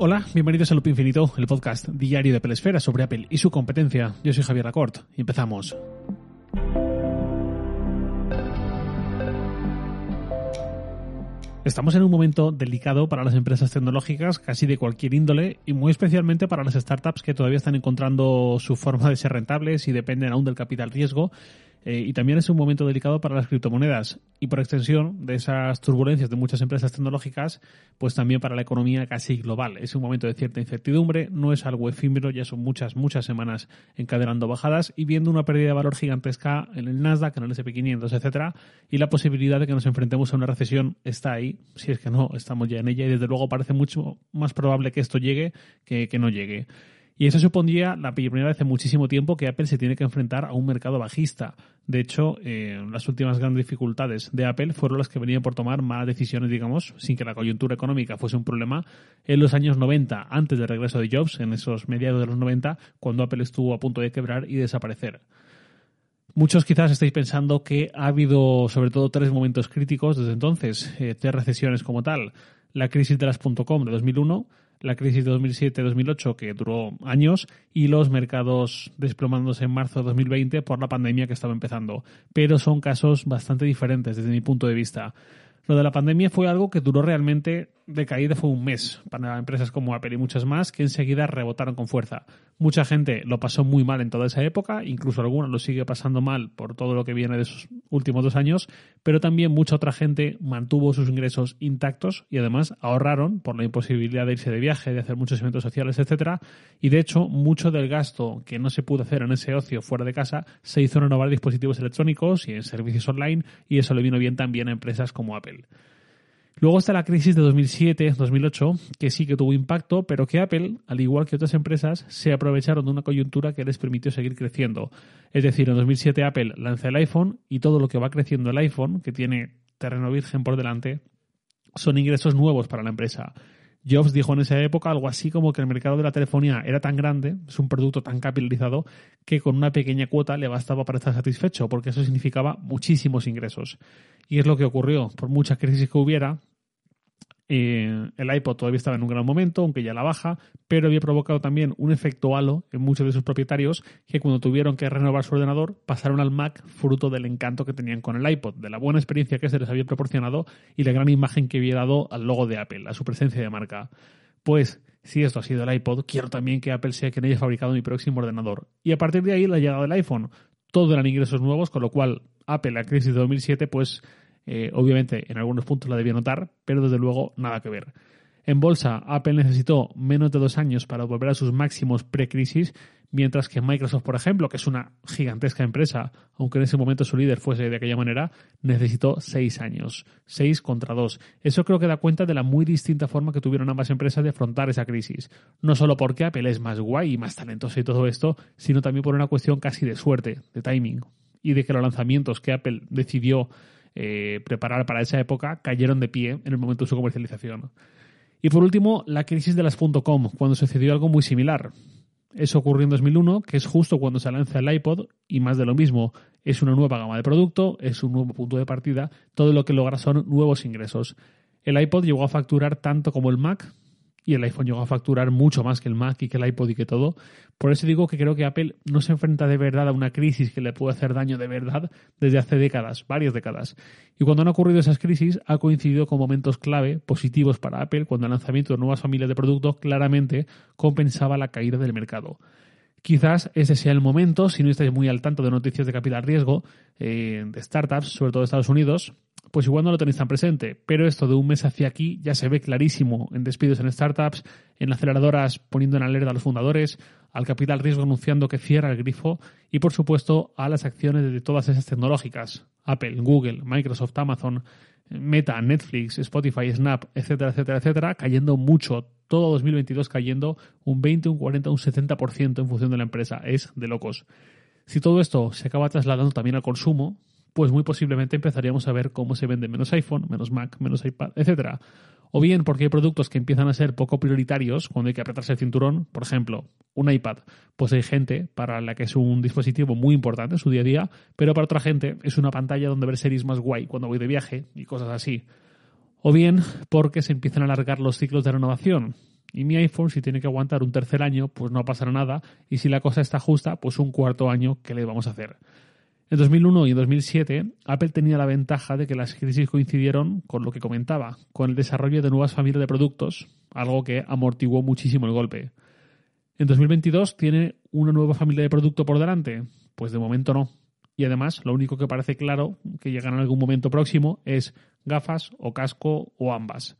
Hola, bienvenidos a Loop Infinito, el podcast diario de Pelesfera sobre Apple y su competencia. Yo soy Javier Lacorte y empezamos. Estamos en un momento delicado para las empresas tecnológicas, casi de cualquier índole, y muy especialmente para las startups que todavía están encontrando su forma de ser rentables y dependen aún del capital riesgo eh, y también es un momento delicado para las criptomonedas y por extensión de esas turbulencias de muchas empresas tecnológicas, pues también para la economía casi global. Es un momento de cierta incertidumbre, no es algo efímero, ya son muchas, muchas semanas encadenando bajadas y viendo una pérdida de valor gigantesca en el Nasdaq, en el S&P 500, etcétera, y la posibilidad de que nos enfrentemos a una recesión está ahí, si es que no, estamos ya en ella y desde luego parece mucho más probable que esto llegue que, que no llegue. Y eso supondría la primera vez en muchísimo tiempo que Apple se tiene que enfrentar a un mercado bajista. De hecho, eh, las últimas grandes dificultades de Apple fueron las que venían por tomar malas decisiones, digamos, sin que la coyuntura económica fuese un problema, en los años 90, antes del regreso de Jobs, en esos mediados de los 90, cuando Apple estuvo a punto de quebrar y desaparecer. Muchos quizás estáis pensando que ha habido sobre todo tres momentos críticos desde entonces, eh, tres recesiones como tal. La crisis de las .com de 2001, la crisis de 2007-2008 que duró años y los mercados desplomándose en marzo de 2020 por la pandemia que estaba empezando. Pero son casos bastante diferentes desde mi punto de vista. Lo de la pandemia fue algo que duró realmente de caída fue un mes para empresas como Apple y muchas más que enseguida rebotaron con fuerza. Mucha gente lo pasó muy mal en toda esa época, incluso algunos lo sigue pasando mal por todo lo que viene de esos últimos dos años, pero también mucha otra gente mantuvo sus ingresos intactos y además ahorraron por la imposibilidad de irse de viaje, de hacer muchos eventos sociales, etcétera, y de hecho mucho del gasto que no se pudo hacer en ese ocio fuera de casa se hizo en renovar dispositivos electrónicos y en servicios online y eso le vino bien también a empresas como Apple. Luego está la crisis de 2007-2008, que sí que tuvo impacto, pero que Apple, al igual que otras empresas, se aprovecharon de una coyuntura que les permitió seguir creciendo. Es decir, en 2007 Apple lanza el iPhone y todo lo que va creciendo el iPhone, que tiene terreno virgen por delante, son ingresos nuevos para la empresa. Jobs dijo en esa época algo así como que el mercado de la telefonía era tan grande, es un producto tan capitalizado, que con una pequeña cuota le bastaba para estar satisfecho, porque eso significaba muchísimos ingresos. Y es lo que ocurrió. Por muchas crisis que hubiera, eh, el iPod todavía estaba en un gran momento, aunque ya la baja, pero había provocado también un efecto halo en muchos de sus propietarios que cuando tuvieron que renovar su ordenador pasaron al Mac fruto del encanto que tenían con el iPod, de la buena experiencia que se les había proporcionado y la gran imagen que había dado al logo de Apple, a su presencia de marca. Pues si esto ha sido el iPod, quiero también que Apple sea quien haya fabricado mi próximo ordenador. Y a partir de ahí la llegada del iPhone. Todo eran ingresos nuevos, con lo cual Apple, la crisis de 2007, pues eh, obviamente, en algunos puntos la debía notar, pero desde luego nada que ver. En bolsa, Apple necesitó menos de dos años para volver a sus máximos pre-crisis, mientras que Microsoft, por ejemplo, que es una gigantesca empresa, aunque en ese momento su líder fuese de aquella manera, necesitó seis años. Seis contra dos. Eso creo que da cuenta de la muy distinta forma que tuvieron ambas empresas de afrontar esa crisis. No solo porque Apple es más guay y más talentosa y todo esto, sino también por una cuestión casi de suerte, de timing, y de que los lanzamientos que Apple decidió eh, preparar para esa época cayeron de pie en el momento de su comercialización. Y por último, la crisis de las .com, cuando sucedió algo muy similar. Eso ocurrió en 2001, que es justo cuando se lanza el iPod, y más de lo mismo, es una nueva gama de producto, es un nuevo punto de partida, todo lo que logra son nuevos ingresos. El iPod llegó a facturar tanto como el Mac, y el iPhone llegó a facturar mucho más que el Mac y que el iPod y que todo. Por eso digo que creo que Apple no se enfrenta de verdad a una crisis que le puede hacer daño de verdad desde hace décadas, varias décadas. Y cuando han ocurrido esas crisis ha coincidido con momentos clave positivos para Apple cuando el lanzamiento de nuevas familias de productos claramente compensaba la caída del mercado. Quizás ese sea el momento, si no estáis muy al tanto de noticias de capital riesgo, eh, de startups, sobre todo de Estados Unidos, pues igual no lo tenéis tan presente, pero esto de un mes hacia aquí ya se ve clarísimo en despidos en startups, en aceleradoras poniendo en alerta a los fundadores, al capital riesgo anunciando que cierra el grifo y por supuesto a las acciones de todas esas tecnológicas, Apple, Google, Microsoft, Amazon, Meta, Netflix, Spotify, Snap, etcétera, etcétera, etcétera, cayendo mucho, todo 2022 cayendo un 20, un 40, un 70% en función de la empresa, es de locos. Si todo esto se acaba trasladando también al consumo, pues muy posiblemente empezaríamos a ver cómo se vende menos iPhone, menos Mac, menos iPad, etcétera. O bien porque hay productos que empiezan a ser poco prioritarios cuando hay que apretarse el cinturón. Por ejemplo, un iPad. Pues hay gente para la que es un dispositivo muy importante en su día a día, pero para otra gente es una pantalla donde ver series más guay cuando voy de viaje y cosas así. O bien porque se empiezan a alargar los ciclos de renovación. Y mi iPhone, si tiene que aguantar un tercer año, pues no pasará nada. Y si la cosa está justa, pues un cuarto año, ¿qué le vamos a hacer? En 2001 y 2007, Apple tenía la ventaja de que las crisis coincidieron con lo que comentaba, con el desarrollo de nuevas familias de productos, algo que amortiguó muchísimo el golpe. ¿En 2022 tiene una nueva familia de producto por delante? Pues de momento no. Y además, lo único que parece claro que llegará en algún momento próximo es gafas o casco o ambas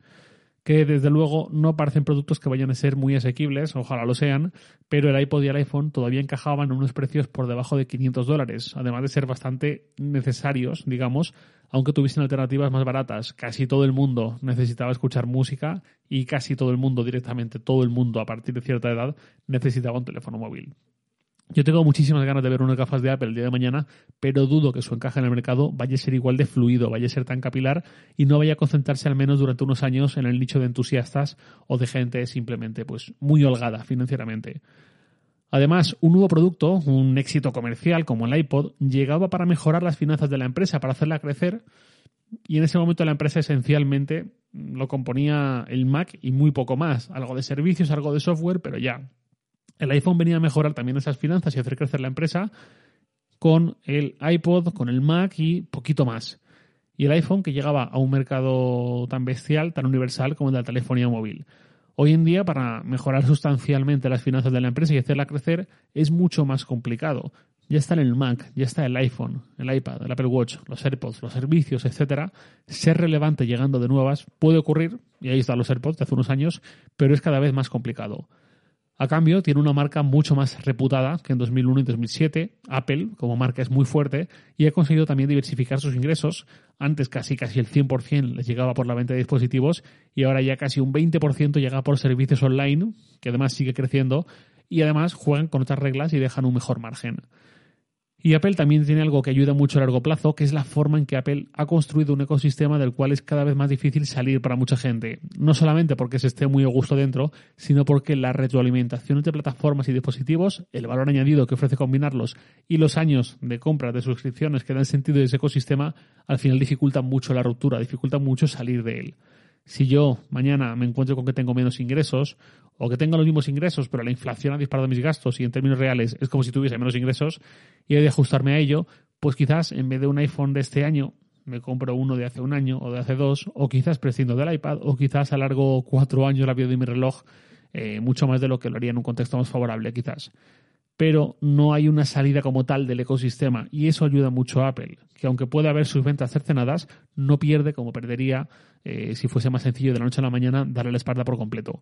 que desde luego no parecen productos que vayan a ser muy asequibles, ojalá lo sean, pero el iPod y el iPhone todavía encajaban en unos precios por debajo de 500 dólares, además de ser bastante necesarios, digamos, aunque tuviesen alternativas más baratas. Casi todo el mundo necesitaba escuchar música y casi todo el mundo, directamente todo el mundo a partir de cierta edad, necesitaba un teléfono móvil. Yo tengo muchísimas ganas de ver unas gafas de Apple el día de mañana, pero dudo que su encaje en el mercado vaya a ser igual de fluido, vaya a ser tan capilar y no vaya a concentrarse al menos durante unos años en el nicho de entusiastas o de gente simplemente pues muy holgada financieramente. Además, un nuevo producto, un éxito comercial como el iPod, llegaba para mejorar las finanzas de la empresa, para hacerla crecer, y en ese momento la empresa esencialmente lo componía el Mac y muy poco más, algo de servicios, algo de software, pero ya, el iPhone venía a mejorar también esas finanzas y hacer crecer la empresa con el iPod, con el Mac y poquito más. Y el iPhone que llegaba a un mercado tan bestial, tan universal como el de la telefonía móvil. Hoy en día, para mejorar sustancialmente las finanzas de la empresa y hacerla crecer, es mucho más complicado. Ya está en el Mac, ya está el iPhone, el iPad, el Apple Watch, los AirPods, los servicios, etcétera. Ser relevante llegando de nuevas puede ocurrir, y ahí están los AirPods de hace unos años, pero es cada vez más complicado. A cambio, tiene una marca mucho más reputada que en 2001 y 2007. Apple, como marca, es muy fuerte y ha conseguido también diversificar sus ingresos. Antes casi casi el 100% les llegaba por la venta de dispositivos y ahora ya casi un 20% llega por servicios online, que además sigue creciendo y además juegan con otras reglas y dejan un mejor margen. Y Apple también tiene algo que ayuda mucho a largo plazo, que es la forma en que Apple ha construido un ecosistema del cual es cada vez más difícil salir para mucha gente. No solamente porque se esté muy a gusto dentro, sino porque la retroalimentación entre plataformas y dispositivos, el valor añadido que ofrece combinarlos y los años de compra de suscripciones que dan sentido a ese ecosistema, al final dificultan mucho la ruptura, dificultan mucho salir de él. Si yo mañana me encuentro con que tengo menos ingresos o que tengo los mismos ingresos, pero la inflación ha disparado mis gastos y en términos reales es como si tuviese menos ingresos y he de ajustarme a ello, pues quizás en vez de un iPhone de este año me compro uno de hace un año o de hace dos, o quizás prescindo del iPad, o quizás alargo cuatro años la vida de mi reloj, eh, mucho más de lo que lo haría en un contexto más favorable, quizás pero no hay una salida como tal del ecosistema y eso ayuda mucho a Apple, que aunque puede haber sus ventas cercenadas, no pierde como perdería eh, si fuese más sencillo de la noche a la mañana darle la espalda por completo.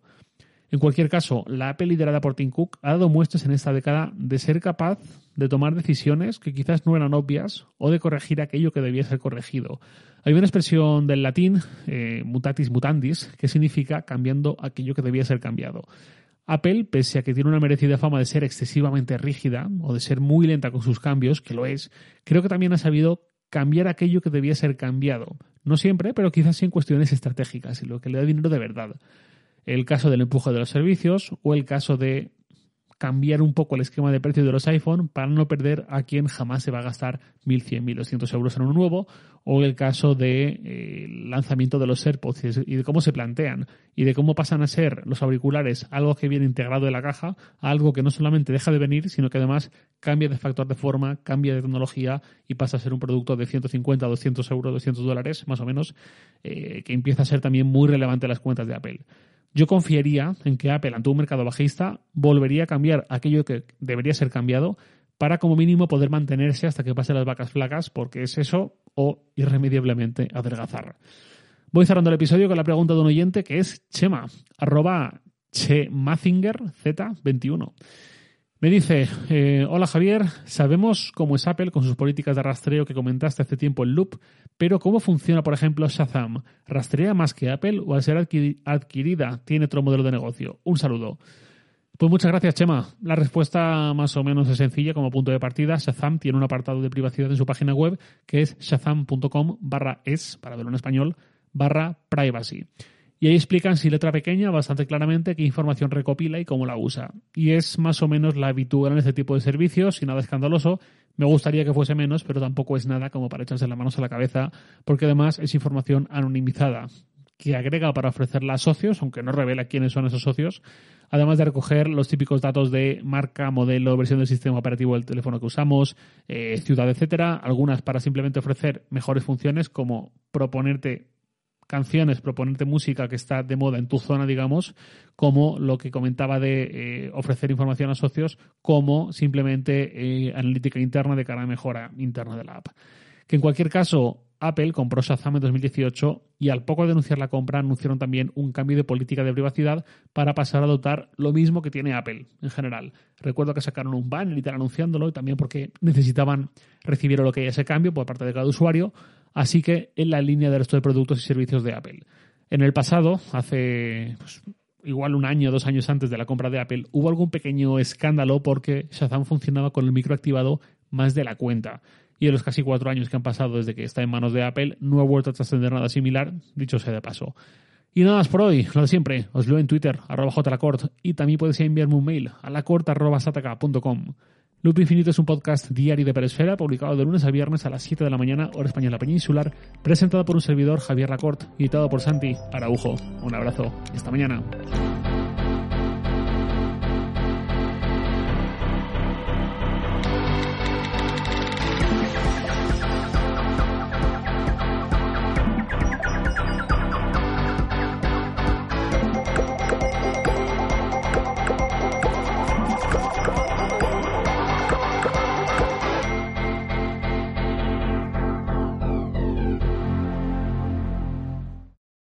En cualquier caso, la Apple liderada por Tim Cook ha dado muestras en esta década de ser capaz de tomar decisiones que quizás no eran obvias o de corregir aquello que debía ser corregido. Hay una expresión del latín, eh, mutatis mutandis, que significa cambiando aquello que debía ser cambiado. Apple, pese a que tiene una merecida fama de ser excesivamente rígida o de ser muy lenta con sus cambios, que lo es, creo que también ha sabido cambiar aquello que debía ser cambiado. No siempre, pero quizás sí en cuestiones estratégicas y lo que le da dinero de verdad. El caso del empuje de los servicios o el caso de cambiar un poco el esquema de precio de los iPhone para no perder a quien jamás se va a gastar 1.100, 1.200 euros en uno nuevo, o el caso del de, eh, lanzamiento de los AirPods y de cómo se plantean y de cómo pasan a ser los auriculares algo que viene integrado en la caja algo que no solamente deja de venir, sino que además cambia de factor de forma, cambia de tecnología y pasa a ser un producto de 150, 200 euros, 200 dólares más o menos, eh, que empieza a ser también muy relevante en las cuentas de Apple. Yo confiaría en que Apple, ante un mercado bajista, volvería a cambiar aquello que debería ser cambiado para como mínimo poder mantenerse hasta que pasen las vacas flacas, porque es eso o irremediablemente adelgazar. Voy cerrando el episodio con la pregunta de un oyente que es Chema, arroba Chemazinger Z21. Me dice, eh, hola Javier, sabemos cómo es Apple con sus políticas de rastreo que comentaste hace tiempo en Loop, pero ¿cómo funciona, por ejemplo, Shazam? ¿Rastrea más que Apple o al ser adquirida tiene otro modelo de negocio? Un saludo. Pues muchas gracias, Chema. La respuesta más o menos es sencilla como punto de partida. Shazam tiene un apartado de privacidad en su página web que es shazam.com barra es, para verlo en español, barra privacy. Y ahí explican sin letra pequeña bastante claramente qué información recopila y cómo la usa. Y es más o menos la habitual en este tipo de servicios y nada escandaloso. Me gustaría que fuese menos, pero tampoco es nada como para echarse las manos a la cabeza, porque además es información anonimizada, que agrega para ofrecerla a socios, aunque no revela quiénes son esos socios, además de recoger los típicos datos de marca, modelo, versión del sistema operativo del teléfono que usamos, eh, ciudad, etcétera, algunas para simplemente ofrecer mejores funciones como proponerte canciones, proponerte música que está de moda en tu zona, digamos, como lo que comentaba de eh, ofrecer información a socios, como simplemente eh, analítica interna de cara a mejora interna de la app. Que en cualquier caso, Apple compró Shazam en 2018 y al poco de anunciar la compra anunciaron también un cambio de política de privacidad para pasar a adoptar lo mismo que tiene Apple en general. Recuerdo que sacaron un banner y tal anunciándolo y también porque necesitaban recibir lo que ese cambio por parte de cada usuario, así que en la línea del resto de productos y servicios de Apple. En el pasado, hace pues, igual un año dos años antes de la compra de Apple, hubo algún pequeño escándalo porque Shazam funcionaba con el micro activado más de la cuenta y en los casi cuatro años que han pasado desde que está en manos de Apple no ha vuelto a trascender nada similar, dicho sea de paso. Y nada más por hoy, lo de siempre, os leo en Twitter, arroba jlacort, y también podéis enviarme un mail a lacort.sataka.com. Loop Infinito es un podcast diario de Peresfera, publicado de lunes a viernes a las 7 de la mañana, hora española peninsular, presentado por un servidor Javier Lacort, editado por Santi Araujo. Un abrazo y hasta mañana.